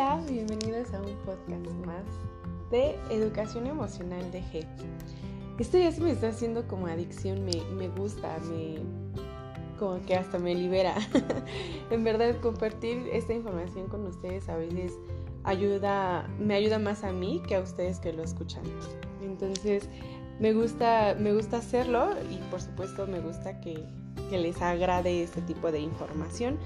Hola, bienvenidos a un podcast más de educación emocional de G. Esto ya se me está haciendo como adicción, me, me gusta, me como que hasta me libera. en verdad, compartir esta información con ustedes a veces ayuda, me ayuda más a mí que a ustedes que lo escuchan. Entonces, me gusta, me gusta hacerlo y por supuesto me gusta que, que les agrade este tipo de información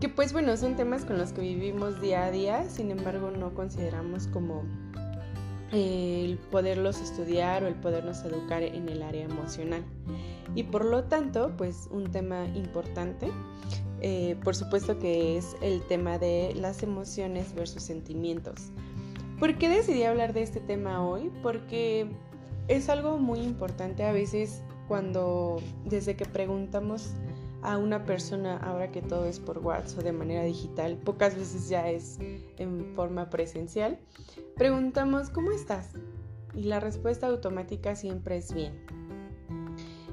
que pues bueno, son temas con los que vivimos día a día, sin embargo no consideramos como eh, el poderlos estudiar o el podernos educar en el área emocional. Y por lo tanto, pues un tema importante, eh, por supuesto que es el tema de las emociones versus sentimientos. ¿Por qué decidí hablar de este tema hoy? Porque es algo muy importante a veces cuando desde que preguntamos a una persona ahora que todo es por WhatsApp o de manera digital, pocas veces ya es en forma presencial, preguntamos ¿cómo estás? Y la respuesta automática siempre es bien.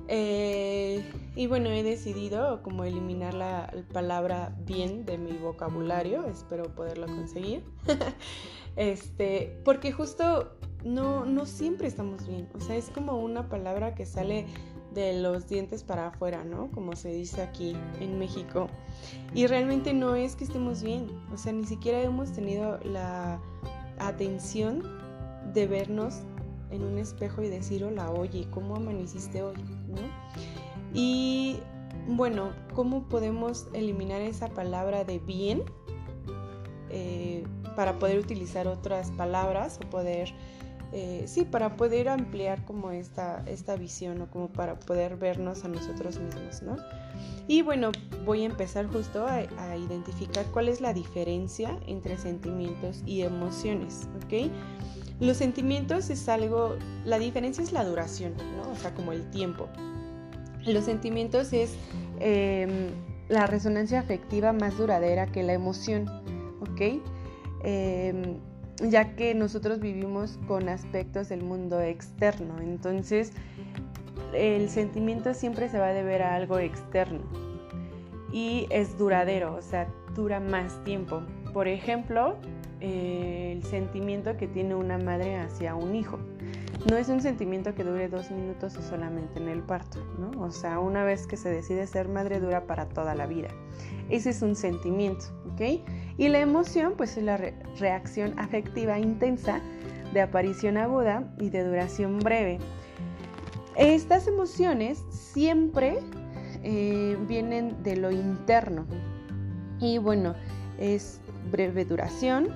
Eh, y bueno, he decidido como eliminar la palabra bien de mi vocabulario, espero poderlo conseguir. este, porque justo no, no siempre estamos bien, o sea, es como una palabra que sale de los dientes para afuera, ¿no? Como se dice aquí en México. Y realmente no es que estemos bien, o sea, ni siquiera hemos tenido la atención de vernos en un espejo y decir, hola, oye, ¿cómo amaneciste hoy? ¿no? Y bueno, ¿cómo podemos eliminar esa palabra de bien eh, para poder utilizar otras palabras o poder eh, sí, para poder ampliar como esta, esta visión o como para poder vernos a nosotros mismos, ¿no? Y bueno, voy a empezar justo a, identificar cuál es la diferencia entre sentimientos y emociones, ¿ok? Los sentimientos es algo, la diferencia es la duración, ¿no? O sea, como el tiempo. Los sentimientos es em, la resonancia afectiva más duradera que la emoción, ¿ok? Em, ya que nosotros vivimos con aspectos del mundo externo. Entonces, el sentimiento siempre se va a deber a algo externo y es duradero, o sea, dura más tiempo. Por ejemplo, el sentimiento que tiene una madre hacia un hijo. No es un sentimiento que dure dos minutos o solamente en el parto, ¿no? O sea, una vez que se decide ser madre dura para toda la vida. Ese es un sentimiento, ¿ok? Y la emoción, pues es la reacción afectiva intensa de aparición aguda y de duración breve. Estas emociones siempre eh, vienen de lo interno y bueno, es breve duración,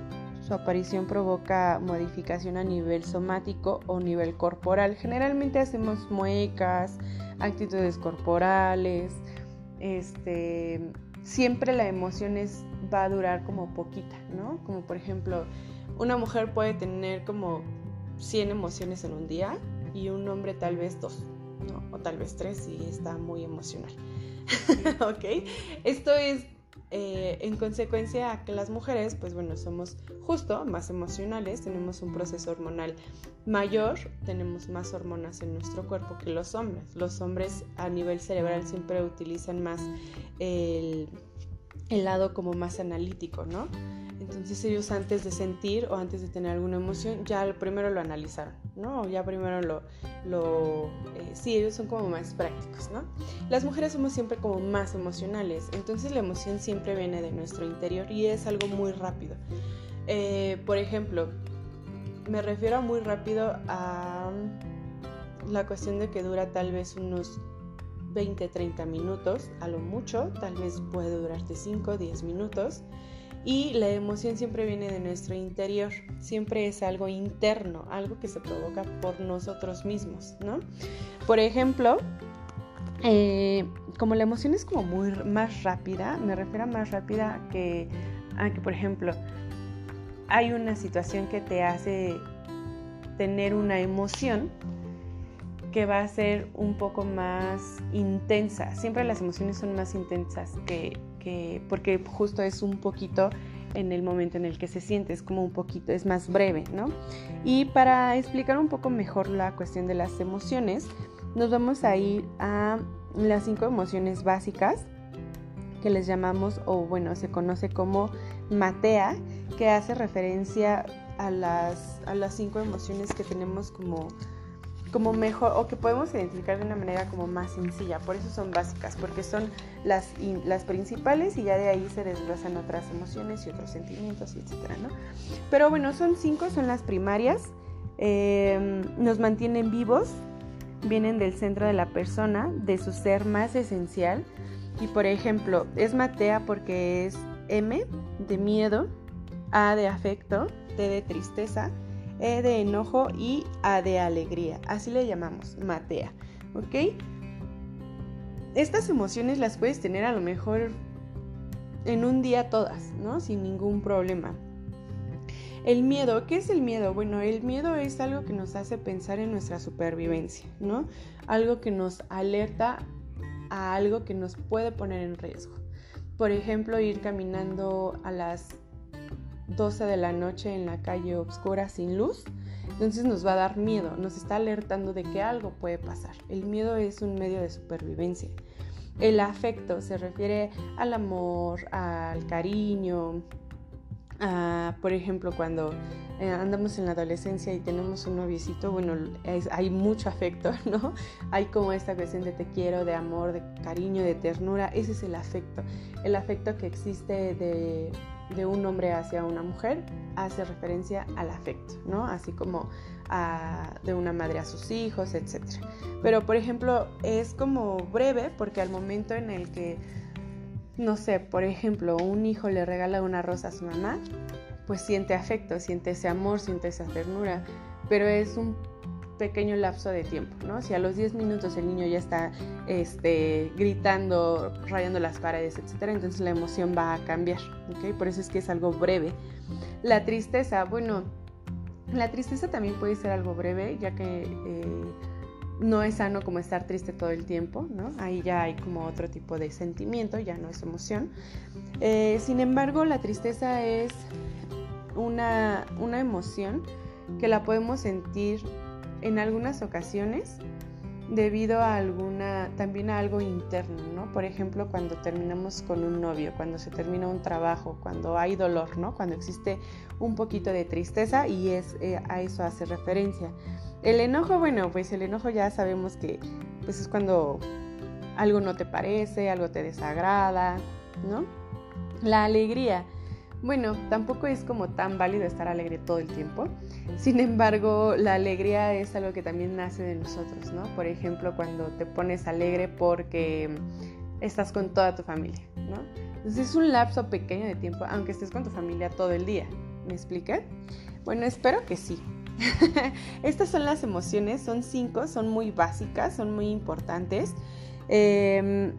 su aparición provoca modificación a nivel somático o nivel corporal. Generalmente hacemos muecas, actitudes corporales, este, siempre la emoción es, va a durar como poquita, ¿no? Como por ejemplo, una mujer puede tener como 100 emociones en un día y un hombre tal vez dos, ¿no? O tal vez tres si está muy emocional. ¿Ok? Esto es eh, en consecuencia a que las mujeres, pues bueno, somos justo más emocionales, tenemos un proceso hormonal mayor, tenemos más hormonas en nuestro cuerpo que los hombres. Los hombres a nivel cerebral siempre utilizan más el, el lado como más analítico, ¿no? Entonces ellos antes de sentir o antes de tener alguna emoción, ya primero lo analizaron, ¿no? Ya primero lo... lo eh, sí, ellos son como más prácticos, ¿no? Las mujeres somos siempre como más emocionales, entonces la emoción siempre viene de nuestro interior y es algo muy rápido. Eh, por ejemplo, me refiero muy rápido a la cuestión de que dura tal vez unos 20, 30 minutos, a lo mucho, tal vez puede durarte 5, 10 minutos y la emoción siempre viene de nuestro interior, siempre es algo interno, algo que se provoca por nosotros mismos, ¿no? Por ejemplo, eh, como la emoción es como muy más rápida, me refiero a más rápida que, a que, por ejemplo, hay una situación que te hace tener una emoción que va a ser un poco más intensa. Siempre las emociones son más intensas que, porque justo es un poquito en el momento en el que se siente, es como un poquito, es más breve, ¿no? Y para explicar un poco mejor la cuestión de las emociones, nos vamos a ir a las cinco emociones básicas que les llamamos, o bueno, se conoce como matea, que hace referencia a las, a las cinco emociones que tenemos como, como mejor, o que podemos identificar de una manera como más sencilla. Por eso son básicas, porque son las, las principales y ya de ahí se desglosan otras emociones y otros sentimientos, etcétera, ¿no? Pero bueno, son cinco, son las primarias. Em, nos mantienen vivos, vienen del centro de la persona, de su ser más esencial. Y por ejemplo, es matea porque es M de miedo, A de afecto, T de tristeza, E de enojo y A de alegría. Así le llamamos, matea. ¿Ok? Estas emociones las puedes tener a lo mejor en un día todas, ¿no? Sin ningún problema. El miedo, ¿qué es el miedo? Bueno, el miedo es algo que nos hace pensar en nuestra supervivencia, ¿no? Algo que nos alerta a algo que nos puede poner en riesgo. Por ejemplo, ir caminando a las 12 de la noche en la calle oscura sin luz, entonces nos va a dar miedo, nos está alertando de que algo puede pasar. El miedo es un medio de supervivencia. El afecto se refiere al amor, al cariño, por ejemplo, cuando eh, andamos en la adolescencia y tenemos un noviecito, bueno, hay mucho afecto, ¿no? Hay como esta cuestión de te quiero, de amor, de cariño, de ternura. Ese es el afecto. El afecto que existe de, de un hombre hacia una mujer hace referencia al afecto, ¿no? Así como de una madre a sus hijos, etc. Pero, por ejemplo, es como breve porque al momento en el que no sé, por ejemplo, un hijo le regala una rosa a su mamá, pues siente afecto, siente ese amor, siente esa ternura, pero es un pequeño lapso de tiempo, ¿no? Si a los 10 minutos el niño ya está este, gritando, rayando las paredes, etcétera, entonces la emoción va a cambiar, ¿ok? Por eso es que es algo breve. La tristeza, bueno, la tristeza también puede ser algo breve, ya que eh, no es sano como estar triste todo el tiempo, ¿no? Ahí ya hay como otro tipo de sentimiento, ya no es emoción. Eh, sin embargo, la tristeza es una, una emoción que la podemos sentir en algunas ocasiones debido a alguna, también a algo interno, ¿no? Por ejemplo, cuando terminamos con un novio, cuando se termina un trabajo, cuando hay dolor, ¿no? Cuando existe un poquito de tristeza y es, eh, a eso hace referencia. El enojo, bueno, pues el enojo ya sabemos que pues es cuando algo no te parece, algo te desagrada, ¿no? La alegría. Bueno, tampoco es como tan válido estar alegre todo el tiempo. Sin embargo, la alegría es algo que también nace de nosotros, ¿no? Por ejemplo, cuando te pones alegre porque estás con toda tu familia, ¿no? Entonces es un lapso pequeño de tiempo, aunque estés con tu familia todo el día. ¿Me expliqué? Bueno, espero que sí. Estas son las emociones, son cinco, son muy básicas, son muy importantes. Em,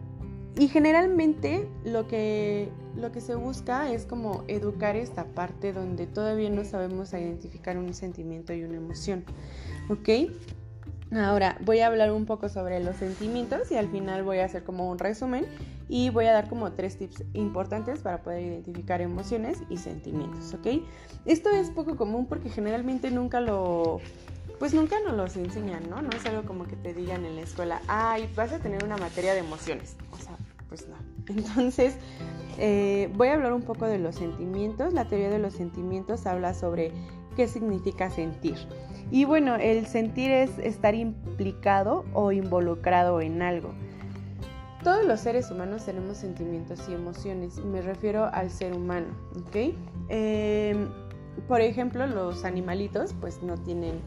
y generalmente lo que, lo que se busca es como educar esta parte donde todavía no sabemos identificar un sentimiento y una emoción. ¿Ok? Ahora voy a hablar un poco sobre los sentimientos y al final voy a hacer como un resumen y voy a dar como tres tips importantes para poder identificar emociones y sentimientos, ¿ok? Esto es poco común porque generalmente nunca lo, pues nunca nos los enseñan, ¿no? No es algo como que te digan en la escuela, ay, vas a tener una materia de emociones, o sea, pues no. Entonces, eh, voy a hablar un poco de los sentimientos. La teoría de los sentimientos habla sobre qué significa sentir. Y bueno, el sentir es estar implicado o involucrado en algo. Todos los seres humanos tenemos sentimientos y emociones, me refiero al ser humano, ¿ok? Em, por ejemplo, los animalitos pues no tienen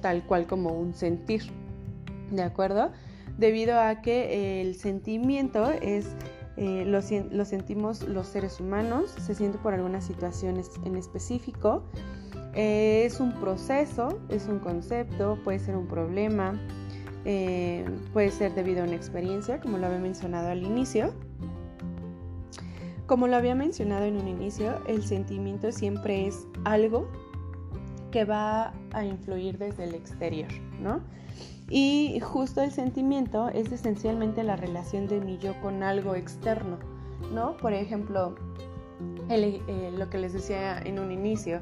tal cual como un sentir, ¿de acuerdo? Debido a que el sentimiento es, eh, lo, sentimos los seres humanos, se siente por algunas situaciones en específico, eh, es un proceso, es un concepto, puede ser un problema, eh, puede ser debido a una experiencia, como lo había mencionado al inicio. Como lo había mencionado en un inicio, el sentimiento siempre es algo que va a influir desde el exterior, ¿no? Y justo el sentimiento es esencialmente la relación de mi yo con algo externo, ¿no? Por ejemplo, eh, lo que les decía en un inicio,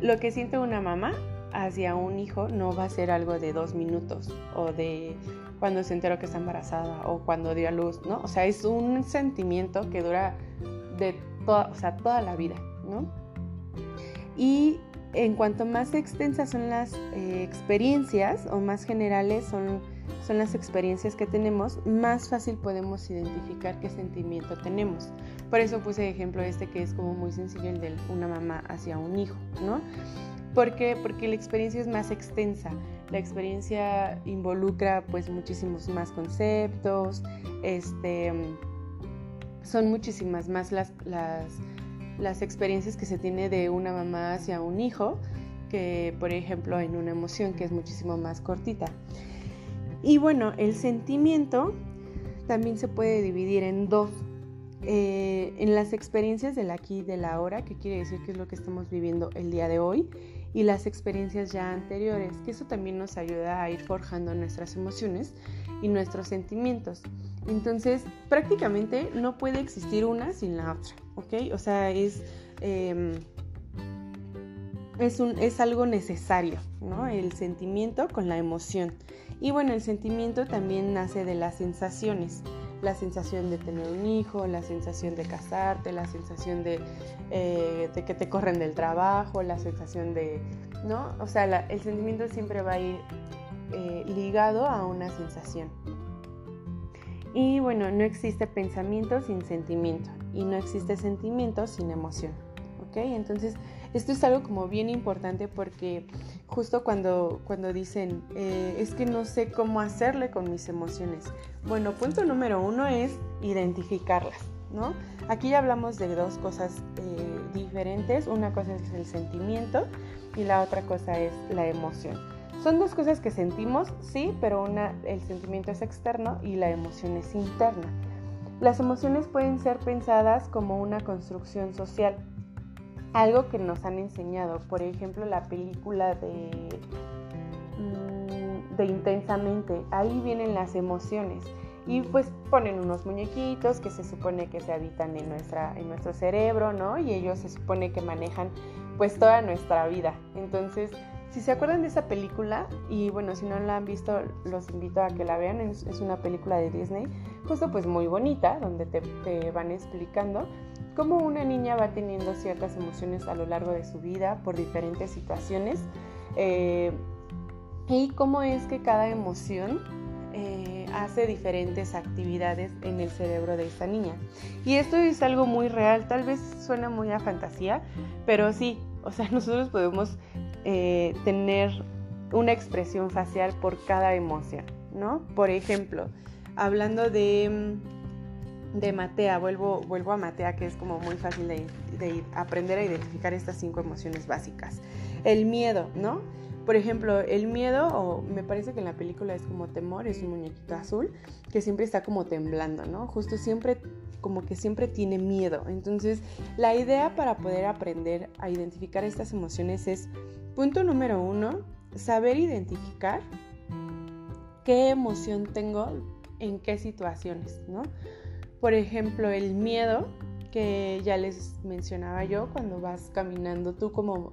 lo que siente una mamá hacia un hijo no va a ser algo de dos minutos o de cuando se enteró que está embarazada o cuando dio a luz, ¿no? O sea, es un sentimiento que dura de toda, o sea, toda la vida, ¿no? Y en cuanto más extensas son las eh, experiencias o más generales son, son las experiencias que tenemos, más fácil podemos identificar qué sentimiento tenemos. Por eso puse ejemplo este que es como muy sencillo el de una mamá hacia un hijo, ¿no? ¿Por qué? Porque la experiencia es más extensa. La experiencia involucra pues muchísimos más conceptos, este, son muchísimas más las, las las experiencias que se tiene de una mamá hacia un hijo que, por ejemplo, en una emoción que es muchísimo más cortita. Y bueno, el sentimiento también se puede dividir en dos. Eh, en las experiencias del aquí y del ahora, que quiere decir que es lo que estamos viviendo el día de hoy, y las experiencias ya anteriores, que eso también nos ayuda a ir forjando nuestras emociones y nuestros sentimientos. Entonces, prácticamente no puede existir una sin la otra, ¿ok? O sea, es, em, es, un, es algo necesario, ¿no? El sentimiento con la emoción. Y bueno, el sentimiento también nace de las sensaciones. La sensación de tener un hijo, la sensación de casarte, la sensación de, eh, de que te corren del trabajo, la sensación de, ¿no? O sea, el sentimiento siempre va a ir eh, ligado a una sensación. Y bueno, no existe pensamiento sin sentimiento y no existe sentimiento sin emoción. ¿Ok? Entonces, esto es algo como bien importante porque justo cuando, cuando dicen, eh, es que no sé cómo hacerle con mis emociones. Bueno, punto número uno es identificarlas, ¿no? Aquí ya hablamos de dos cosas eh, diferentes. Una cosa es el sentimiento y la otra cosa es la emoción. Son dos cosas que sentimos, sí, pero una, el sentimiento es externo y la emoción es interna. Las emociones pueden ser pensadas como una construcción social, algo que nos han enseñado. Por ejemplo, la película de, mm, de Intensamente, ahí vienen las emociones. Y pues ponen unos muñequitos que se supone que se habitan en, nuestra, en nuestro cerebro, ¿no? Y ellos se supone que manejan pues toda nuestra vida. Entonces, si se acuerdan de esa película, y bueno, si no la han visto, los invito a que la vean, es, una película de Disney, justo pues muy bonita, donde te, van explicando cómo una niña va teniendo ciertas emociones a lo largo de su vida por diferentes situaciones eh, y cómo es que cada emoción eh, hace diferentes actividades en el cerebro de esta niña. Y esto es algo muy real, tal vez suena muy a fantasía, pero sí, o sea, nosotros podemos eh, tener una expresión facial por cada emoción, ¿no? Por ejemplo, hablando de, mm, de Matea, vuelvo, vuelvo a Matea, que es como muy fácil de, de aprender a identificar estas cinco emociones básicas. El miedo, ¿no? Por ejemplo, el miedo, o me parece que en la película es como temor, es un muñequito azul que siempre está como temblando, ¿no? Justo siempre, como que siempre tiene miedo. Entonces, la idea para poder aprender a identificar estas emociones es Punto número uno, saber identificar qué emoción tengo en qué situaciones, ¿no? Por ejemplo, el miedo, que ya les mencionaba yo, cuando vas caminando tú, como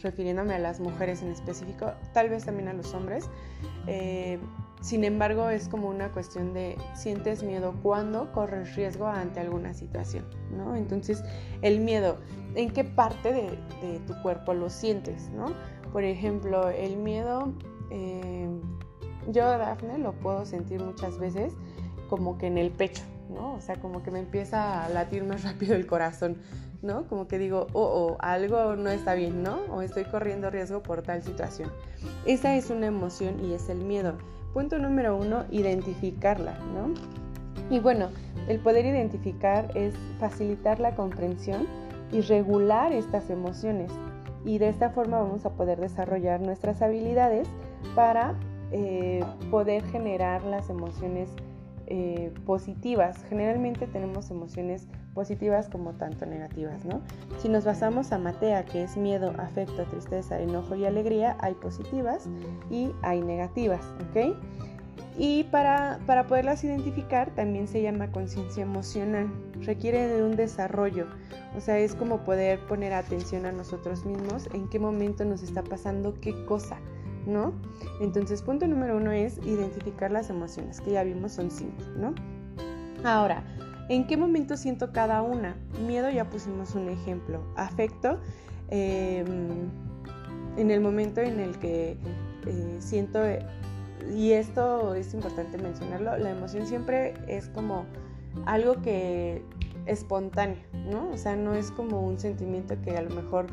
refiriéndome a las mujeres en específico, tal vez también a los hombres, eh, sin embargo, es como una cuestión de sientes miedo cuando corres riesgo ante alguna situación, ¿no? Entonces, el miedo, ¿en qué parte de, tu cuerpo lo sientes, ¿no? Por ejemplo, el miedo, eh, yo, Dafne, lo puedo sentir muchas veces como que en el pecho, ¿no? O sea, como que me empieza a latir más rápido el corazón, ¿no? Como que digo, oh, oh, algo no está bien, ¿no? O estoy corriendo riesgo por tal situación. Esa es una emoción y es el miedo. Punto número uno, identificarla, ¿no? Y bueno, el poder identificar es facilitar la comprensión y regular estas emociones. Y de esta forma vamos a poder desarrollar nuestras habilidades para eh, poder generar las emociones eh, positivas. Generalmente tenemos emociones positivas como tanto negativas, ¿no? Si nos basamos a Matea, que es miedo, afecto, tristeza, enojo y alegría, hay positivas y hay negativas, ¿ok? Y para, para poderlas identificar también se llama conciencia emocional. Requiere de un desarrollo, o sea, es como poder poner atención a nosotros mismos, en qué momento nos está pasando qué cosa, ¿no? Entonces, punto número uno es identificar las emociones, que ya vimos son cinco, ¿no? Ahora, ¿en qué momento siento cada una? Miedo ya pusimos un ejemplo. Afecto, em, en el momento en el que eh, siento, y esto es importante mencionarlo, la emoción siempre es como algo que espontáneo, ¿no? O sea, no es como un sentimiento que a lo mejor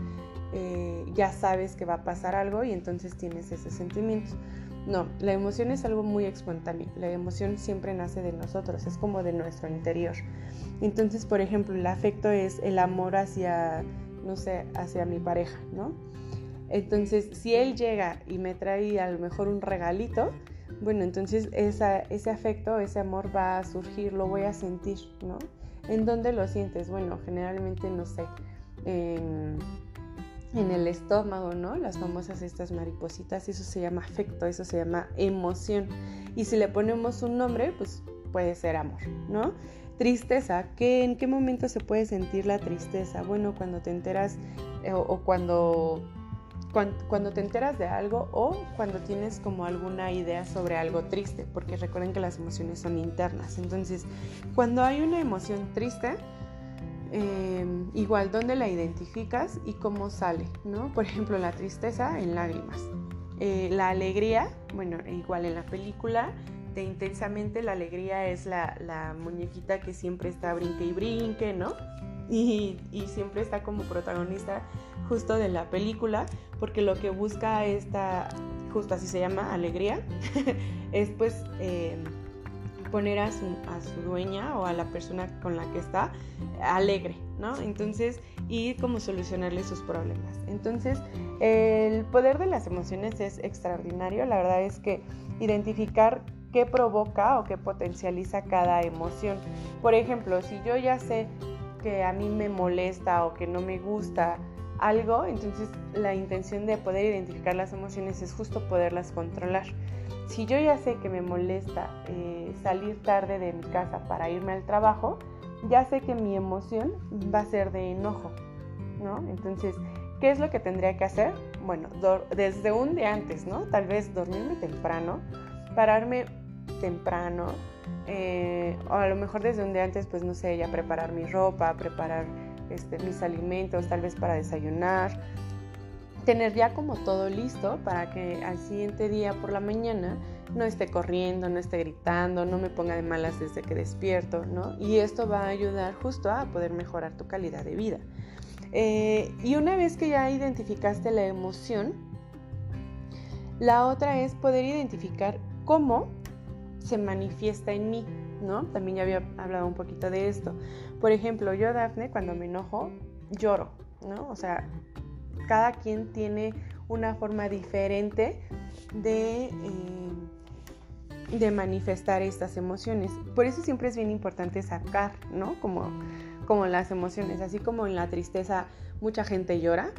eh, ya sabes que va a pasar algo y entonces tienes ese sentimiento. No, la emoción es algo muy espontáneo. La emoción siempre nace de nosotros, es como de nuestro interior. Entonces, por ejemplo, el afecto es el amor hacia, no sé, hacia mi pareja, ¿no? Entonces, si él llega y me trae a lo mejor un regalito, bueno, entonces ese afecto, ese amor va a surgir, lo voy a sentir, ¿no? ¿En dónde lo sientes? Bueno, generalmente, no sé, en el estómago, ¿no? Las famosas estas maripositas, eso se llama afecto, eso se llama emoción. Y si le ponemos un nombre, pues puede ser amor, ¿no? Tristeza, ¿qué, ¿en qué momento se puede sentir la tristeza? Bueno, cuando te enteras eh, o, cuando, cuando, cuando te enteras de algo o cuando tienes como alguna idea sobre algo triste, porque recuerden que las emociones son internas. Entonces, cuando hay una emoción triste, Em, igual dónde la identificas y cómo sale, ¿no? Por ejemplo, la tristeza en lágrimas. Eh, la alegría, bueno, igual en la película de Intensamente, la alegría es la, muñequita que siempre está brinque y brinque, ¿no? Y, y, siempre está como protagonista justo de la película, porque lo que busca esta, justo así se llama, alegría, es pues... Eh, poner a su, a su dueña o a la persona con la que está alegre, ¿no? Entonces, y cómo solucionarle sus problemas. Entonces, el poder de las emociones es extraordinario. La verdad es que identificar qué provoca o qué potencializa cada emoción. Por ejemplo, si yo ya sé que a mí me molesta o que no me gusta algo, entonces la intención de poder identificar las emociones es justo poderlas controlar. Si yo ya sé que me molesta eh, salir tarde de mi casa para irme al trabajo, ya sé que mi emoción va a ser de enojo, ¿no? Entonces, ¿qué es lo que tendría que hacer? Bueno, desde un día antes, ¿no? Tal vez dormirme temprano, pararme temprano, eh, o a lo mejor desde un día antes, pues no sé, ya preparar mi ropa, preparar este, mis alimentos, tal vez para desayunar, tener ya como todo listo para que al siguiente día por la mañana no esté corriendo, no esté gritando, no me ponga de malas desde que despierto, ¿no? Y esto va a ayudar justo a poder mejorar tu calidad de vida. Eh, y una vez que ya identificaste la emoción, la otra es poder identificar cómo se manifiesta en mí, ¿no? También ya había hablado un poquito de esto. Por ejemplo, yo, Dafne, cuando me enojo, lloro, ¿no? O sea, cada quien tiene una forma diferente de, eh, de manifestar estas emociones. Por eso siempre es bien importante sacar, ¿no? Como, como las emociones, así como en la tristeza mucha gente llora.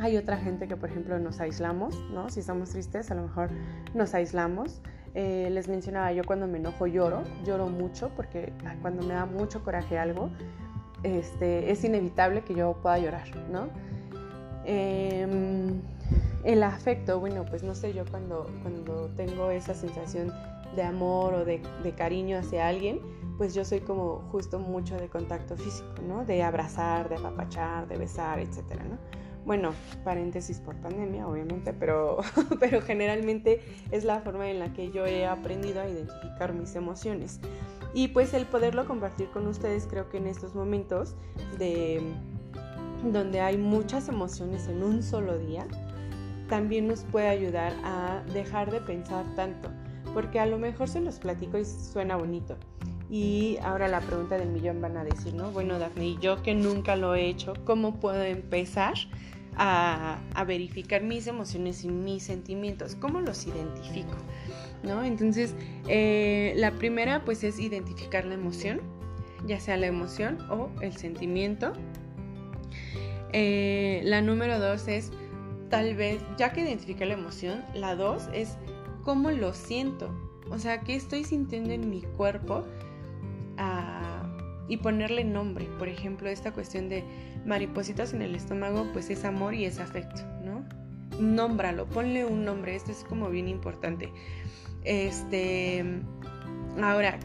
Hay otra gente que, por ejemplo, nos aislamos, ¿no? Si estamos tristes, a lo mejor nos aislamos. Eh, les mencionaba, yo cuando me enojo lloro, lloro mucho porque cuando me da mucho coraje algo, este, es inevitable que yo pueda llorar, ¿no? Em, el afecto, bueno, pues no sé, yo cuando, cuando tengo esa sensación de amor o de, cariño hacia alguien, pues yo soy como justo mucho de contacto físico, ¿no? De abrazar, de apapachar, de besar, etcétera, ¿no? Bueno, paréntesis por pandemia, obviamente, pero, pero generalmente es la forma en la que yo he aprendido a identificar mis emociones. Y pues el poderlo compartir con ustedes creo que en estos momentos de donde hay muchas emociones en un solo día, también nos puede ayudar a dejar de pensar tanto, porque a lo mejor se los platico y suena bonito. Y ahora la pregunta del millón van a decir, ¿no? Bueno, Daphne, yo que nunca lo he hecho, ¿cómo puedo empezar a, verificar mis emociones y mis sentimientos? ¿Cómo los identifico? ¿No? Entonces, eh, la primera pues es identificar la emoción, ya sea la emoción o el sentimiento eh, la número dos es, tal vez, ya que identifique la emoción, la dos es cómo lo siento. O sea, qué estoy sintiendo en mi cuerpo y ponerle nombre. Por ejemplo, esta cuestión de maripositas en el estómago, pues es amor y es afecto, ¿no? nómbralo, ponle un nombre, esto es como bien importante. Este, ahora,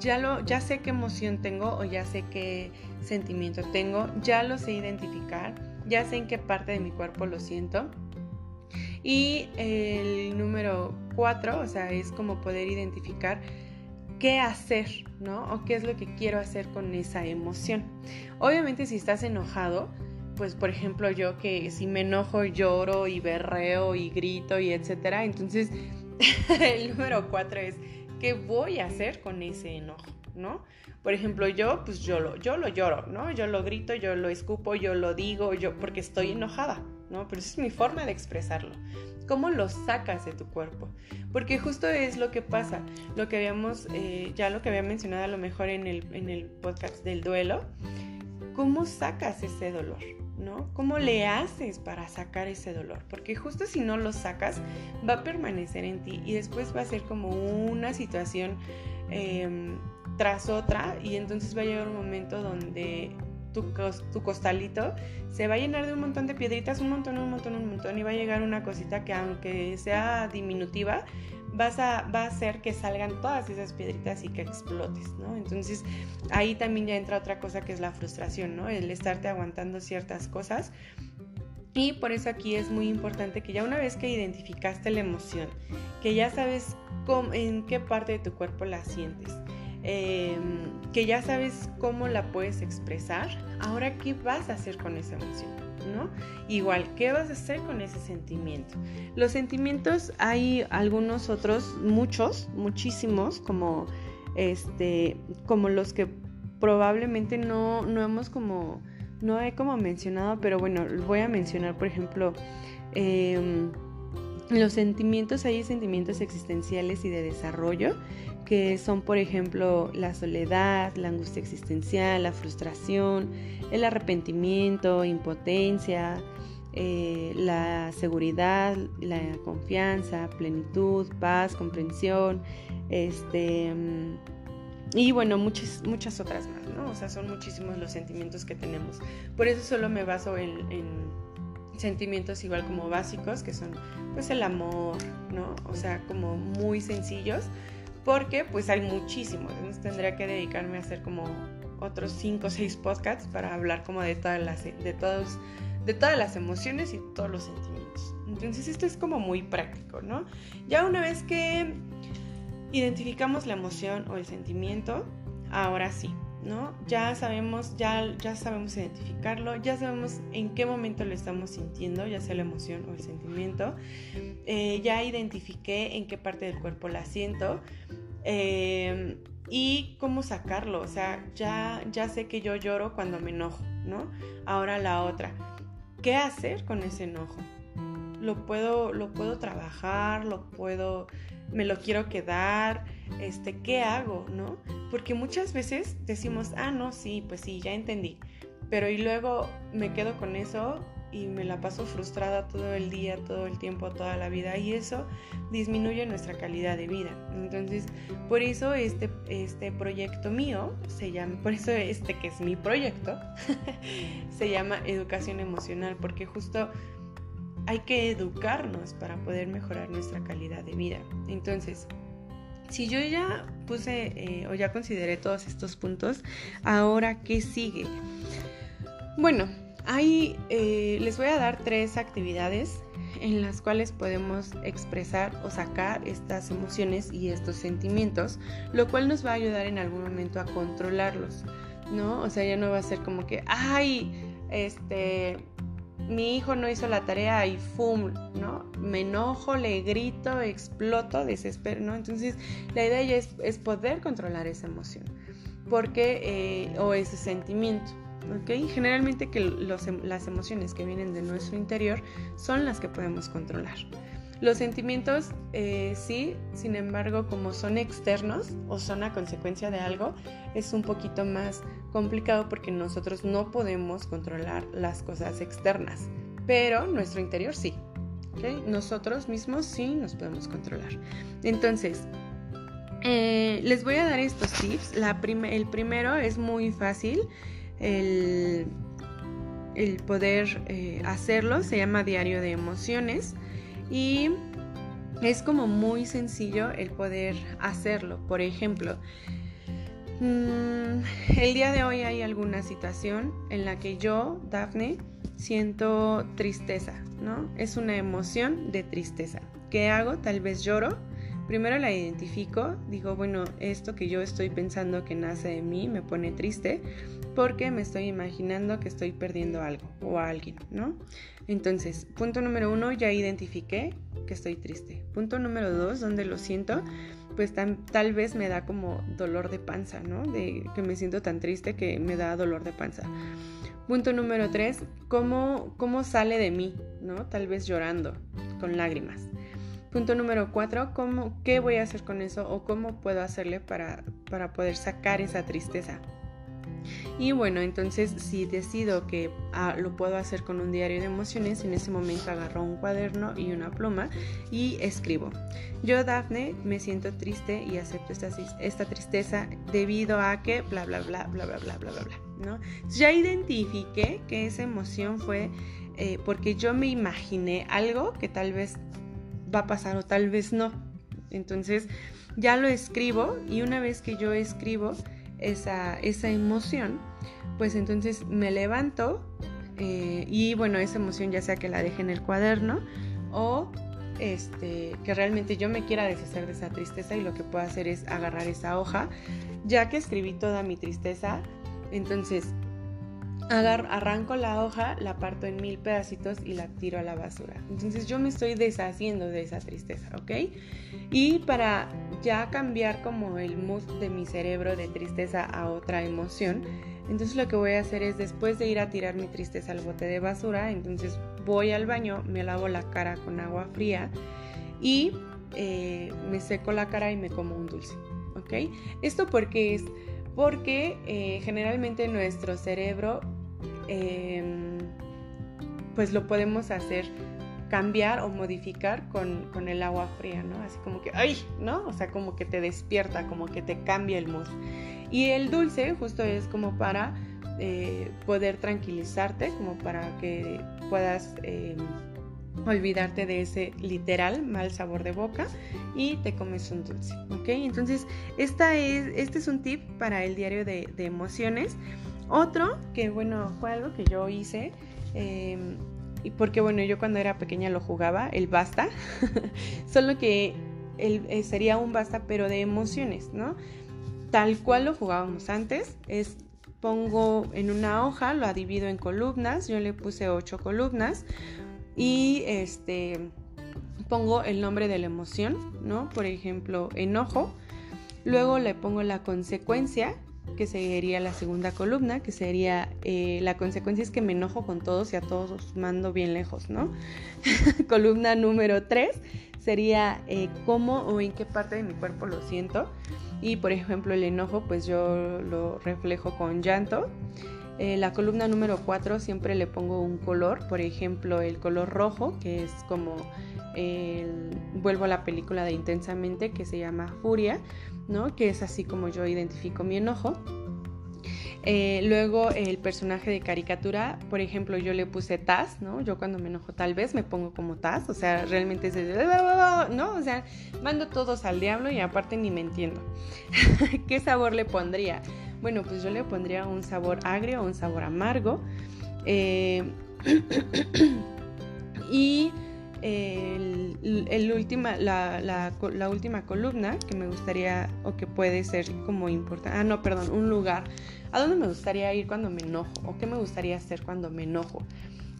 ya, lo, ya sé qué emoción tengo o ya sé qué sentimiento tengo, ya lo sé identificar, ya sé en qué parte de mi cuerpo lo siento. Y el número cuatro, o sea, es como poder identificar qué hacer, ¿no? O qué es lo que quiero hacer con esa emoción. Obviamente si estás enojado, pues por ejemplo yo que si me enojo lloro y berreo y grito y etcétera, entonces el número cuatro es qué voy a hacer con ese enojo, ¿no? Por ejemplo, yo, pues yo lo, yo lo lloro, ¿no? Yo lo grito, yo lo escupo, yo lo digo, yo, porque estoy enojada, ¿no? Pero esa es mi forma de expresarlo. ¿Cómo lo sacas de tu cuerpo? Porque justo es lo que pasa, lo que habíamos, eh, ya lo que había mencionado a lo mejor en el, en el podcast del duelo, ¿cómo sacas ese dolor? ¿no? ¿Cómo le haces para sacar ese dolor? Porque justo si no lo sacas, va a permanecer en ti y después va a ser como una situación em, tras otra y entonces va a llegar un momento donde tu, costalito se va a llenar de un montón de piedritas, un montón, un montón, un montón y va a llegar una cosita que aunque sea diminutiva, vas a, va a hacer que salgan todas esas piedritas y que explotes, ¿no? Entonces ahí también ya entra otra cosa que es la frustración, ¿no? El estarte aguantando ciertas cosas. Y por eso aquí es muy importante que ya una vez que identificaste la emoción, que ya sabes en qué parte de tu cuerpo la sientes, em, que ya sabes cómo la puedes expresar, ahora qué vas a hacer con esa emoción. ¿no? Igual, ¿qué vas a hacer con ese sentimiento? Los sentimientos hay algunos otros, muchos, muchísimos, como este, como los que probablemente no, no hemos como, no he como mencionado, pero bueno, voy a mencionar, por ejemplo, em, los sentimientos, hay sentimientos existenciales y de desarrollo, que son, por ejemplo, la soledad, la angustia existencial, la frustración, el arrepentimiento, impotencia, eh, la seguridad, la confianza, plenitud, paz, comprensión, este, mm, y bueno, muchas, muchas otras más, ¿no? O sea, son muchísimos los sentimientos que tenemos. Por eso solo me baso en, en sentimientos igual como básicos, que son pues el amor, ¿no? O sea, como muy sencillos porque pues hay muchísimos, entonces tendría que dedicarme a hacer como otros 5 o 6 podcasts para hablar como de todas las de todos de todas las emociones y todos los sentimientos. Entonces esto es como muy práctico, ¿no? Ya una vez que identificamos la emoción o el sentimiento, ahora sí, ¿no? Ya sabemos, ya, ya sabemos identificarlo, ya sabemos en qué momento lo estamos sintiendo, ya sea la emoción o el sentimiento. Eh, ya identifiqué en qué parte del cuerpo la siento. Em, y cómo sacarlo, o sea, ya, ya sé que yo lloro cuando me enojo, ¿no? Ahora la otra, ¿qué hacer con ese enojo? Lo puedo, lo puedo trabajar, lo puedo, me lo quiero quedar, este, ¿qué hago, no? Porque muchas veces decimos, ah, no, sí, pues sí, ya entendí, pero y luego me quedo con eso y me la paso frustrada todo el día, todo el tiempo, toda la vida y eso disminuye nuestra calidad de vida. Entonces, por eso este, este proyecto mío se llama, por eso este que es mi proyecto, se llama educación emocional, porque justo hay que educarnos para poder mejorar nuestra calidad de vida. Entonces, si yo ya puse eh, o ya consideré todos estos puntos, ahora qué sigue? Bueno, Ahí eh, les voy a dar tres actividades en las cuales podemos expresar o sacar estas emociones y estos sentimientos, lo cual nos va a ayudar en algún momento a controlarlos, ¿no? O sea, ya no va a ser como que, ay, este, mi hijo no hizo la tarea y ¡fum! ¿no? Me enojo, le grito, exploto, desespero, ¿no? Entonces, la idea ya es, poder controlar esa emoción, porque, eh, o ese sentimiento. Generalmente que em, las emociones que vienen de nuestro interior son las que podemos controlar. Los sentimientos eh, sí, sin embargo, como son externos o son a consecuencia de algo, es un poquito más complicado porque nosotros no podemos controlar las cosas externas, pero nuestro interior sí. Nosotros mismos sí nos podemos controlar. Entonces, eh, les voy a dar estos tips. el primero es muy fácil el, el poder eh, hacerlo. Se llama diario de emociones y es como muy sencillo el poder hacerlo. Por ejemplo, el día de hoy hay alguna situación en la que yo, Daphne, siento tristeza, ¿no? Es una emoción de tristeza. ¿Qué hago? Tal vez lloro. Primero la identifico, digo, bueno, esto que yo estoy pensando que nace de mí me pone triste porque me estoy imaginando que estoy perdiendo algo o a alguien, ¿no? Entonces, punto número uno, ya identifiqué que estoy triste. Punto número dos, donde lo siento, pues tal vez me da como dolor de panza, ¿no? De que me siento tan triste que me da dolor de panza. Punto número tres, ¿cómo, cómo sale de mí, ¿no? Tal vez llorando, con lágrimas. Punto número cuatro, ¿cómo, ¿qué voy a hacer con eso o cómo puedo hacerle para, para poder sacar esa tristeza? Y bueno, entonces si decido que ah, lo puedo hacer con un diario de emociones, en ese momento agarro un cuaderno y una pluma y escribo. Yo, Daphne, me siento triste y acepto esta, esta tristeza debido a que bla, bla, bla, bla, bla, bla, bla, bla, bla, ¿no? Ya identifiqué que esa emoción fue eh, porque yo me imaginé algo que tal vez va a pasar o tal vez no. Entonces ya lo escribo y una vez que yo escribo, esa, esa emoción, pues entonces me levanto eh, y bueno, esa emoción ya sea que la deje en el cuaderno o este, que realmente yo me quiera deshacer de esa tristeza y lo que puedo hacer es agarrar esa hoja, ya que escribí toda mi tristeza, entonces arranco la hoja, la parto en mil pedacitos y la tiro a la basura. Entonces yo me estoy deshaciendo de esa tristeza, ¿ok? Y para ya cambiar como el mood de mi cerebro de tristeza a otra emoción, entonces lo que voy a hacer es después de ir a tirar mi tristeza al bote de basura, entonces voy al baño, me lavo la cara con agua fría y eh, me seco la cara y me como un dulce, ¿ok? Esto porque es porque eh, generalmente nuestro cerebro em, pues lo podemos hacer cambiar o modificar con, el agua fría, ¿no? Así como que, ¡ay! ¿no? O sea, como que te despierta, como que te cambia el mood. Y el dulce justo es como para eh, poder tranquilizarte, como para que puedas em, olvidarte de ese literal mal sabor de boca y te comes un dulce, ¿ok? Entonces, esta es, este es un tip para el diario de, emociones. Otro que, bueno, fue algo que yo hice, em, y porque, bueno, yo cuando era pequeña lo jugaba, el basta, solo que eh, sería un basta, pero de emociones, ¿no? Tal cual lo jugábamos antes, es pongo en una hoja, lo divido en columnas, yo le puse ocho columnas, y este pongo el nombre de la emoción, ¿no? Por ejemplo, enojo. Luego le pongo la consecuencia, que sería la segunda columna, que sería eh, la consecuencia es que me enojo con todos y a todos los mando bien lejos, ¿no? columna número 3 sería eh, cómo o en qué parte de mi cuerpo lo siento. Y por ejemplo el enojo, pues yo lo reflejo con llanto. Eh, la columna número 4 siempre le pongo un color, por ejemplo el color rojo, que es como, vuelvo a la película de Intensamente, que se llama Furia, ¿no? que es así como yo identifico mi enojo. Eh, luego el personaje de caricatura, por ejemplo, yo le puse Taz, ¿no? Yo cuando me enojo tal vez me pongo como Taz, o sea, realmente es de, ¿no? O sea, mando todos al diablo y aparte ni me entiendo. ¿Qué sabor le pondría? Bueno, pues yo le pondría un sabor agrio un sabor amargo. Eh, y el, última, la, última columna que me gustaría o que puede ser como importante. Ah, no, perdón, un lugar. ¿A dónde me gustaría ir cuando me enojo? ¿O qué me gustaría hacer cuando me enojo?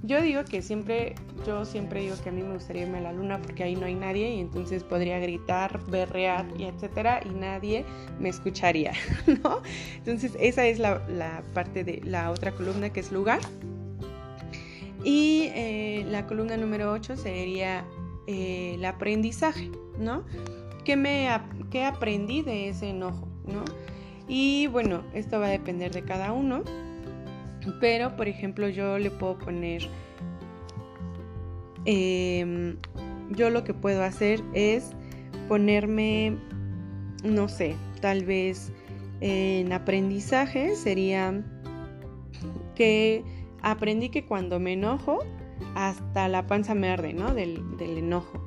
Yo digo que siempre, yo siempre digo que a mí me gustaría irme a la luna porque ahí no hay nadie y entonces podría gritar, berrear y etcétera y nadie me escucharía, ¿no? Entonces esa es la, parte de la otra columna que es lugar. Y eh, la columna número 8 sería eh, el aprendizaje, ¿no? ¿Qué, me, ¿Qué aprendí de ese enojo, ¿no? Y bueno, esto va a depender de cada uno. Pero, por ejemplo, yo le puedo poner... Em, yo lo que puedo hacer es ponerme, no sé, tal vez en aprendizaje sería que aprendí que cuando me enojo, hasta la panza me arde, ¿no? Del, enojo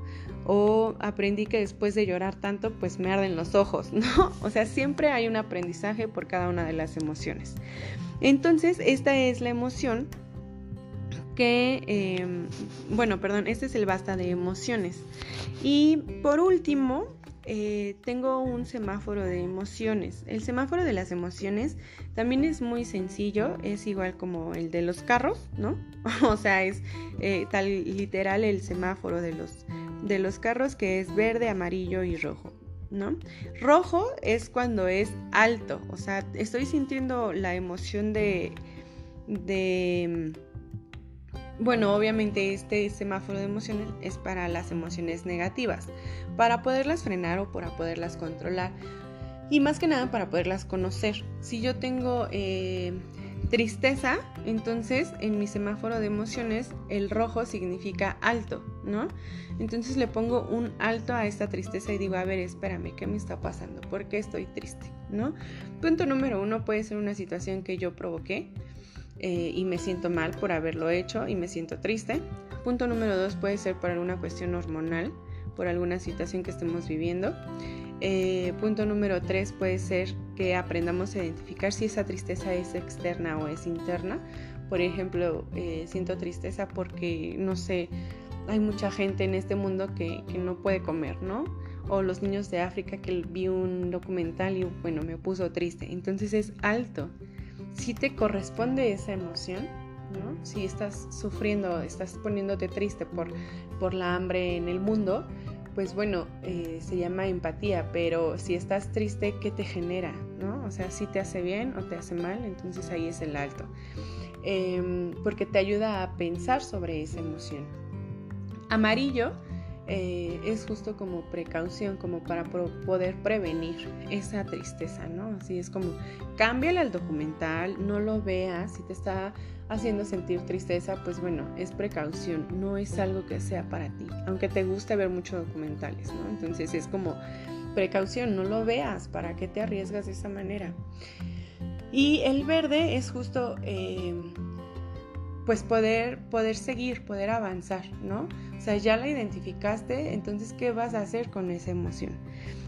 o aprendí que después de llorar tanto pues me arden los ojos, ¿no? O sea, siempre hay un aprendizaje por cada una de las emociones. Entonces, esta es la emoción que, em, bueno, perdón, este es el basta de emociones. Y por último, eh, tengo un semáforo de emociones. El semáforo de las emociones también es muy sencillo, es igual como el de los carros, ¿no? o sea, es eh, tal literal el semáforo de los, de los carros que es verde, amarillo y rojo. ¿No? Rojo es cuando es alto, o sea, estoy sintiendo la emoción de, de bueno, obviamente este semáforo de emociones es para las emociones negativas, para poderlas frenar o para poderlas controlar y más que nada para poderlas conocer. Si yo tengo eh, tristeza, entonces en mi semáforo de emociones el rojo significa alto, ¿no? Entonces le pongo un alto a esta tristeza y digo, a ver, espérame, ¿qué me está pasando? ¿Por qué estoy triste? ¿No? Punto número uno puede ser una situación que yo provoqué eh, y me siento mal por haberlo hecho y me siento triste. Punto número dos puede ser por alguna cuestión hormonal, por alguna situación que estemos viviendo. Eh, punto número tres puede ser que aprendamos a identificar si esa tristeza es externa o es interna. Por ejemplo, eh, siento tristeza porque, no sé, hay mucha gente en este mundo que, que no puede comer, ¿no? O los niños de África que vi un documental y bueno, me puso triste. Entonces es alto si te corresponde esa emoción, ¿no? Si estás sufriendo, estás poniéndote triste por, por la hambre en el mundo, pues bueno, eh, se llama empatía, pero si estás triste, ¿qué te genera? ¿no? O sea, si te hace bien o te hace mal, entonces ahí es el alto. Em, porque te ayuda a pensar sobre esa emoción. Amarillo eh, es justo como precaución, como para poder prevenir esa tristeza, ¿no? Así es como, cámbiale al documental, no lo veas, si te está haciendo sentir tristeza, pues bueno, es precaución, no es algo que sea para ti, aunque te guste ver muchos documentales, ¿no? Entonces es como precaución, no lo veas, ¿para qué te arriesgas de esa manera? Y el verde es justo... Eh, pues poder, poder seguir, poder avanzar, ¿no? O sea, ya la identificaste, entonces, ¿qué vas a hacer con esa emoción?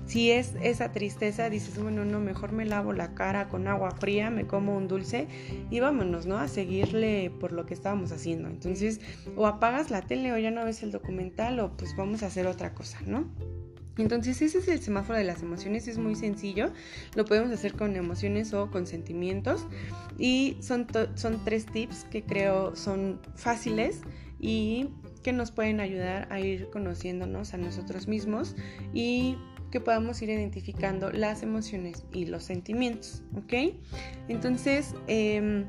Si es esa tristeza, dices, bueno, no, mejor me lavo la cara con agua fría, me como un dulce y vámonos, ¿no? A seguirle por lo que estábamos haciendo. Entonces, o apagas la tele o ya no ves el documental o pues vamos a hacer otra cosa, ¿no? Entonces ese es el semáforo de las emociones, es muy sencillo, lo podemos hacer con emociones o con sentimientos y son, son tres tips que creo son fáciles y que nos pueden ayudar a ir conociéndonos a nosotros mismos y que podamos ir identificando las emociones y los sentimientos, ¿ok? Entonces, em,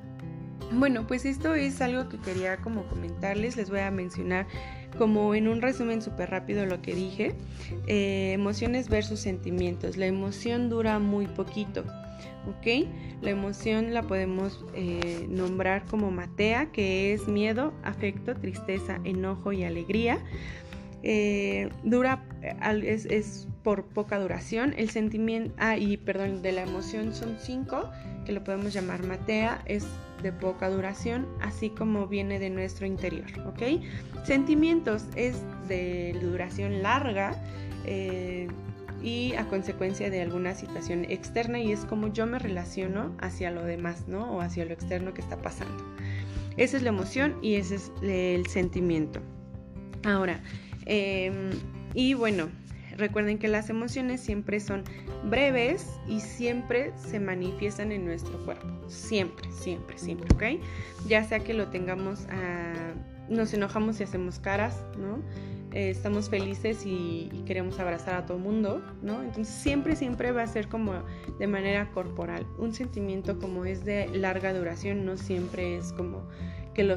bueno, pues esto es algo que quería como comentarles, les voy a mencionar como en un resumen súper rápido lo que dije, eh, emociones versus sentimientos. La emoción dura muy poquito, ¿ok? La emoción la podemos eh, nombrar como matea, que es miedo, afecto, tristeza, enojo y alegría. Eh, dura, es, es, por poca duración. El sentimiento, ah, y perdón, de la emoción son cinco, que lo podemos llamar matea, es de poca duración, así como viene de nuestro interior, ¿ok? Sentimientos es de duración larga eh, y a consecuencia de alguna situación externa y es como yo me relaciono hacia lo demás, ¿no? O hacia lo externo que está pasando. Esa es la emoción y ese es el sentimiento. Ahora, em, y bueno, Recuerden que las emociones siempre son breves y siempre se manifiestan en nuestro cuerpo. Siempre, siempre, siempre, ¿ok? Ya sea que lo tengamos, ah, nos enojamos y hacemos caras, ¿no? Eh, estamos felices y, queremos abrazar a todo el mundo, ¿no? Entonces siempre, siempre va a ser como de manera corporal. Un sentimiento como es de larga duración no siempre es como que, lo,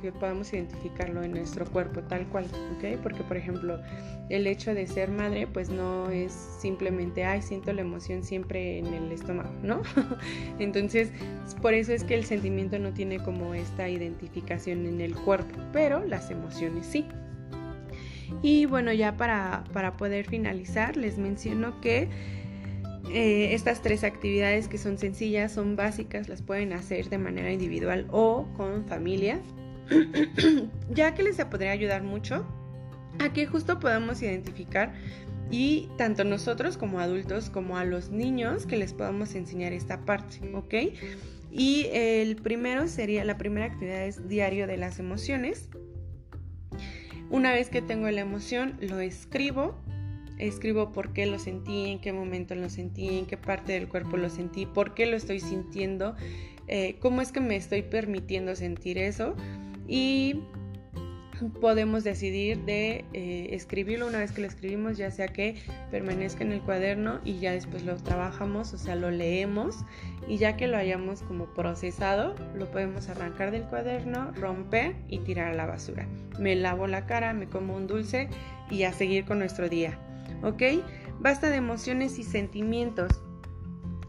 que podamos identificarlo en nuestro cuerpo tal cual, ¿ok? Porque, por ejemplo, el hecho de ser madre, pues no es simplemente, ay, siento la emoción siempre en el estómago, ¿no? Entonces, por eso es que el sentimiento no tiene como esta identificación en el cuerpo, pero las emociones sí. Y bueno, ya para, para poder finalizar, les menciono que eh, estas tres actividades que son sencillas, son básicas, las pueden hacer de manera individual o con familia, ya que les podría ayudar mucho a que justo podamos identificar y tanto nosotros como adultos como a los niños que les podamos enseñar esta parte, ¿ok? Y el primero sería, la primera actividad es diario de las emociones. Una vez que tengo la emoción, lo escribo escribo por qué lo sentí, en qué momento lo sentí, en qué parte del cuerpo lo sentí, por qué lo estoy sintiendo, eh, cómo es que me estoy permitiendo sentir eso y podemos decidir de eh, escribirlo una vez que lo escribimos, ya sea que permanezca en el cuaderno y ya después lo trabajamos, o sea, lo leemos y ya que lo hayamos como procesado, lo podemos arrancar del cuaderno, romper y tirar a la basura. Me lavo la cara, me como un dulce y a seguir con nuestro día. ¿Ok? Basta de emociones y sentimientos.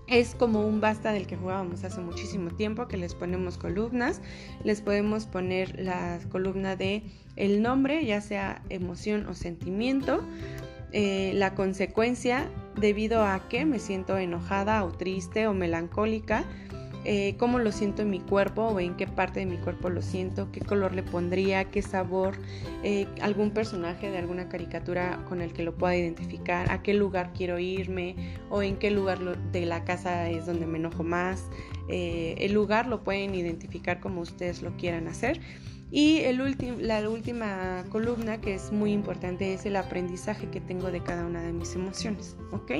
Es como un basta del que jugábamos hace muchísimo tiempo, que les ponemos columnas, les podemos poner la columna de el nombre, ya sea emoción o sentimiento, eh, la consecuencia debido a que me siento enojada o triste o melancólica, eh, cómo lo siento en mi cuerpo o en qué parte de mi cuerpo lo siento, qué color le pondría, qué sabor, eh, algún personaje de alguna caricatura con el que lo pueda identificar, a qué lugar quiero irme o en qué lugar de la casa es donde me enojo más. Eh, el lugar lo pueden identificar como ustedes lo quieran hacer. Y el la última columna que es muy importante es el aprendizaje que tengo de cada una de mis emociones, ¿ok?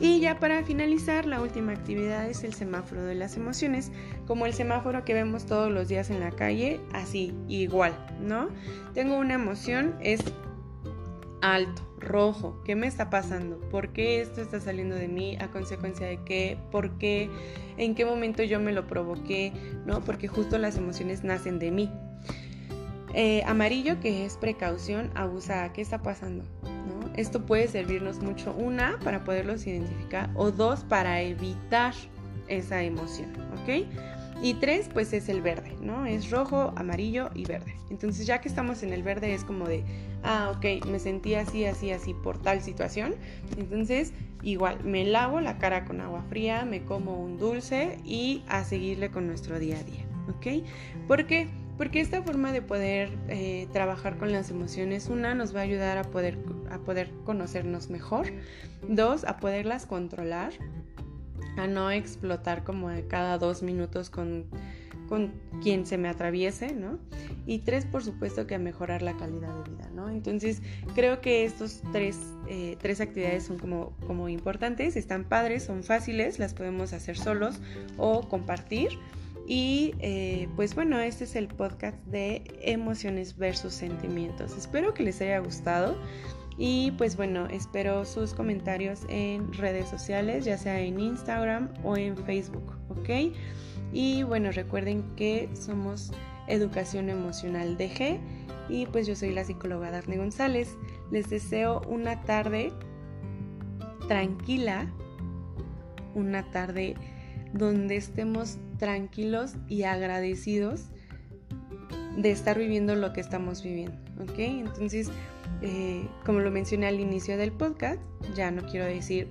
Y ya para finalizar, la última actividad es el semáforo de las emociones, como el semáforo que vemos todos los días en la calle, así, igual, ¿no? Tengo una emoción, es alto, rojo, ¿qué me está pasando? ¿Por qué esto está saliendo de mí? ¿A consecuencia de qué? ¿Por qué? ¿En qué momento yo me lo provoqué? ¿No? Porque justo las emociones nacen de mí. Eh, amarillo, que es precaución, abusa, ¿qué está pasando? ¿No? Esto puede servirnos mucho, una, para poderlos identificar, o dos, para evitar esa emoción, ¿ok? Y tres, pues es el verde, ¿no? Es rojo, amarillo y verde. Entonces ya que estamos en el verde es como de, ah, ok, me sentí así, así, así por tal situación. Entonces, igual, me lavo la cara con agua fría, me como un dulce y a seguirle con nuestro día a día, ¿ok? Porque porque esta forma de poder eh, trabajar con las emociones, una, nos va a ayudar a poder, a poder conocernos mejor, dos, a poderlas controlar, a no explotar como cada dos minutos con, con quien se me atraviese, ¿no? Y tres, por supuesto que a mejorar la calidad de vida, ¿no? Entonces, creo que estos tres, eh, tres actividades son como, como importantes, están padres, son fáciles, las podemos hacer solos o compartir. Y eh, pues bueno, este es el podcast de emociones versus sentimientos. Espero que les haya gustado. Y pues bueno, espero sus comentarios en redes sociales, ya sea en Instagram o en Facebook, ¿ok? Y bueno, recuerden que somos Educación Emocional DG y pues yo soy la psicóloga Daphne González. Les deseo una tarde tranquila, una tarde donde estemos tranquilos y agradecidos de estar viviendo lo que estamos viviendo, ¿ok? Entonces, eh, como lo mencioné al inicio del podcast, ya no quiero decir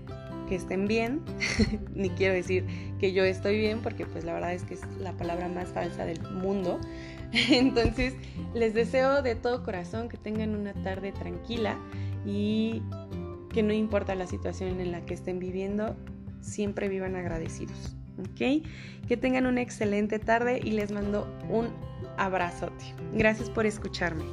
que estén bien, ni quiero decir que yo estoy bien, porque pues la verdad es que es la palabra más falsa del mundo. Entonces, les deseo de todo corazón que tengan una tarde tranquila y que no importa la situación en la que estén viviendo, siempre vivan agradecidos. ¿Ok? Que tengan una excelente tarde y les mando un abrazote. Gracias por escucharme.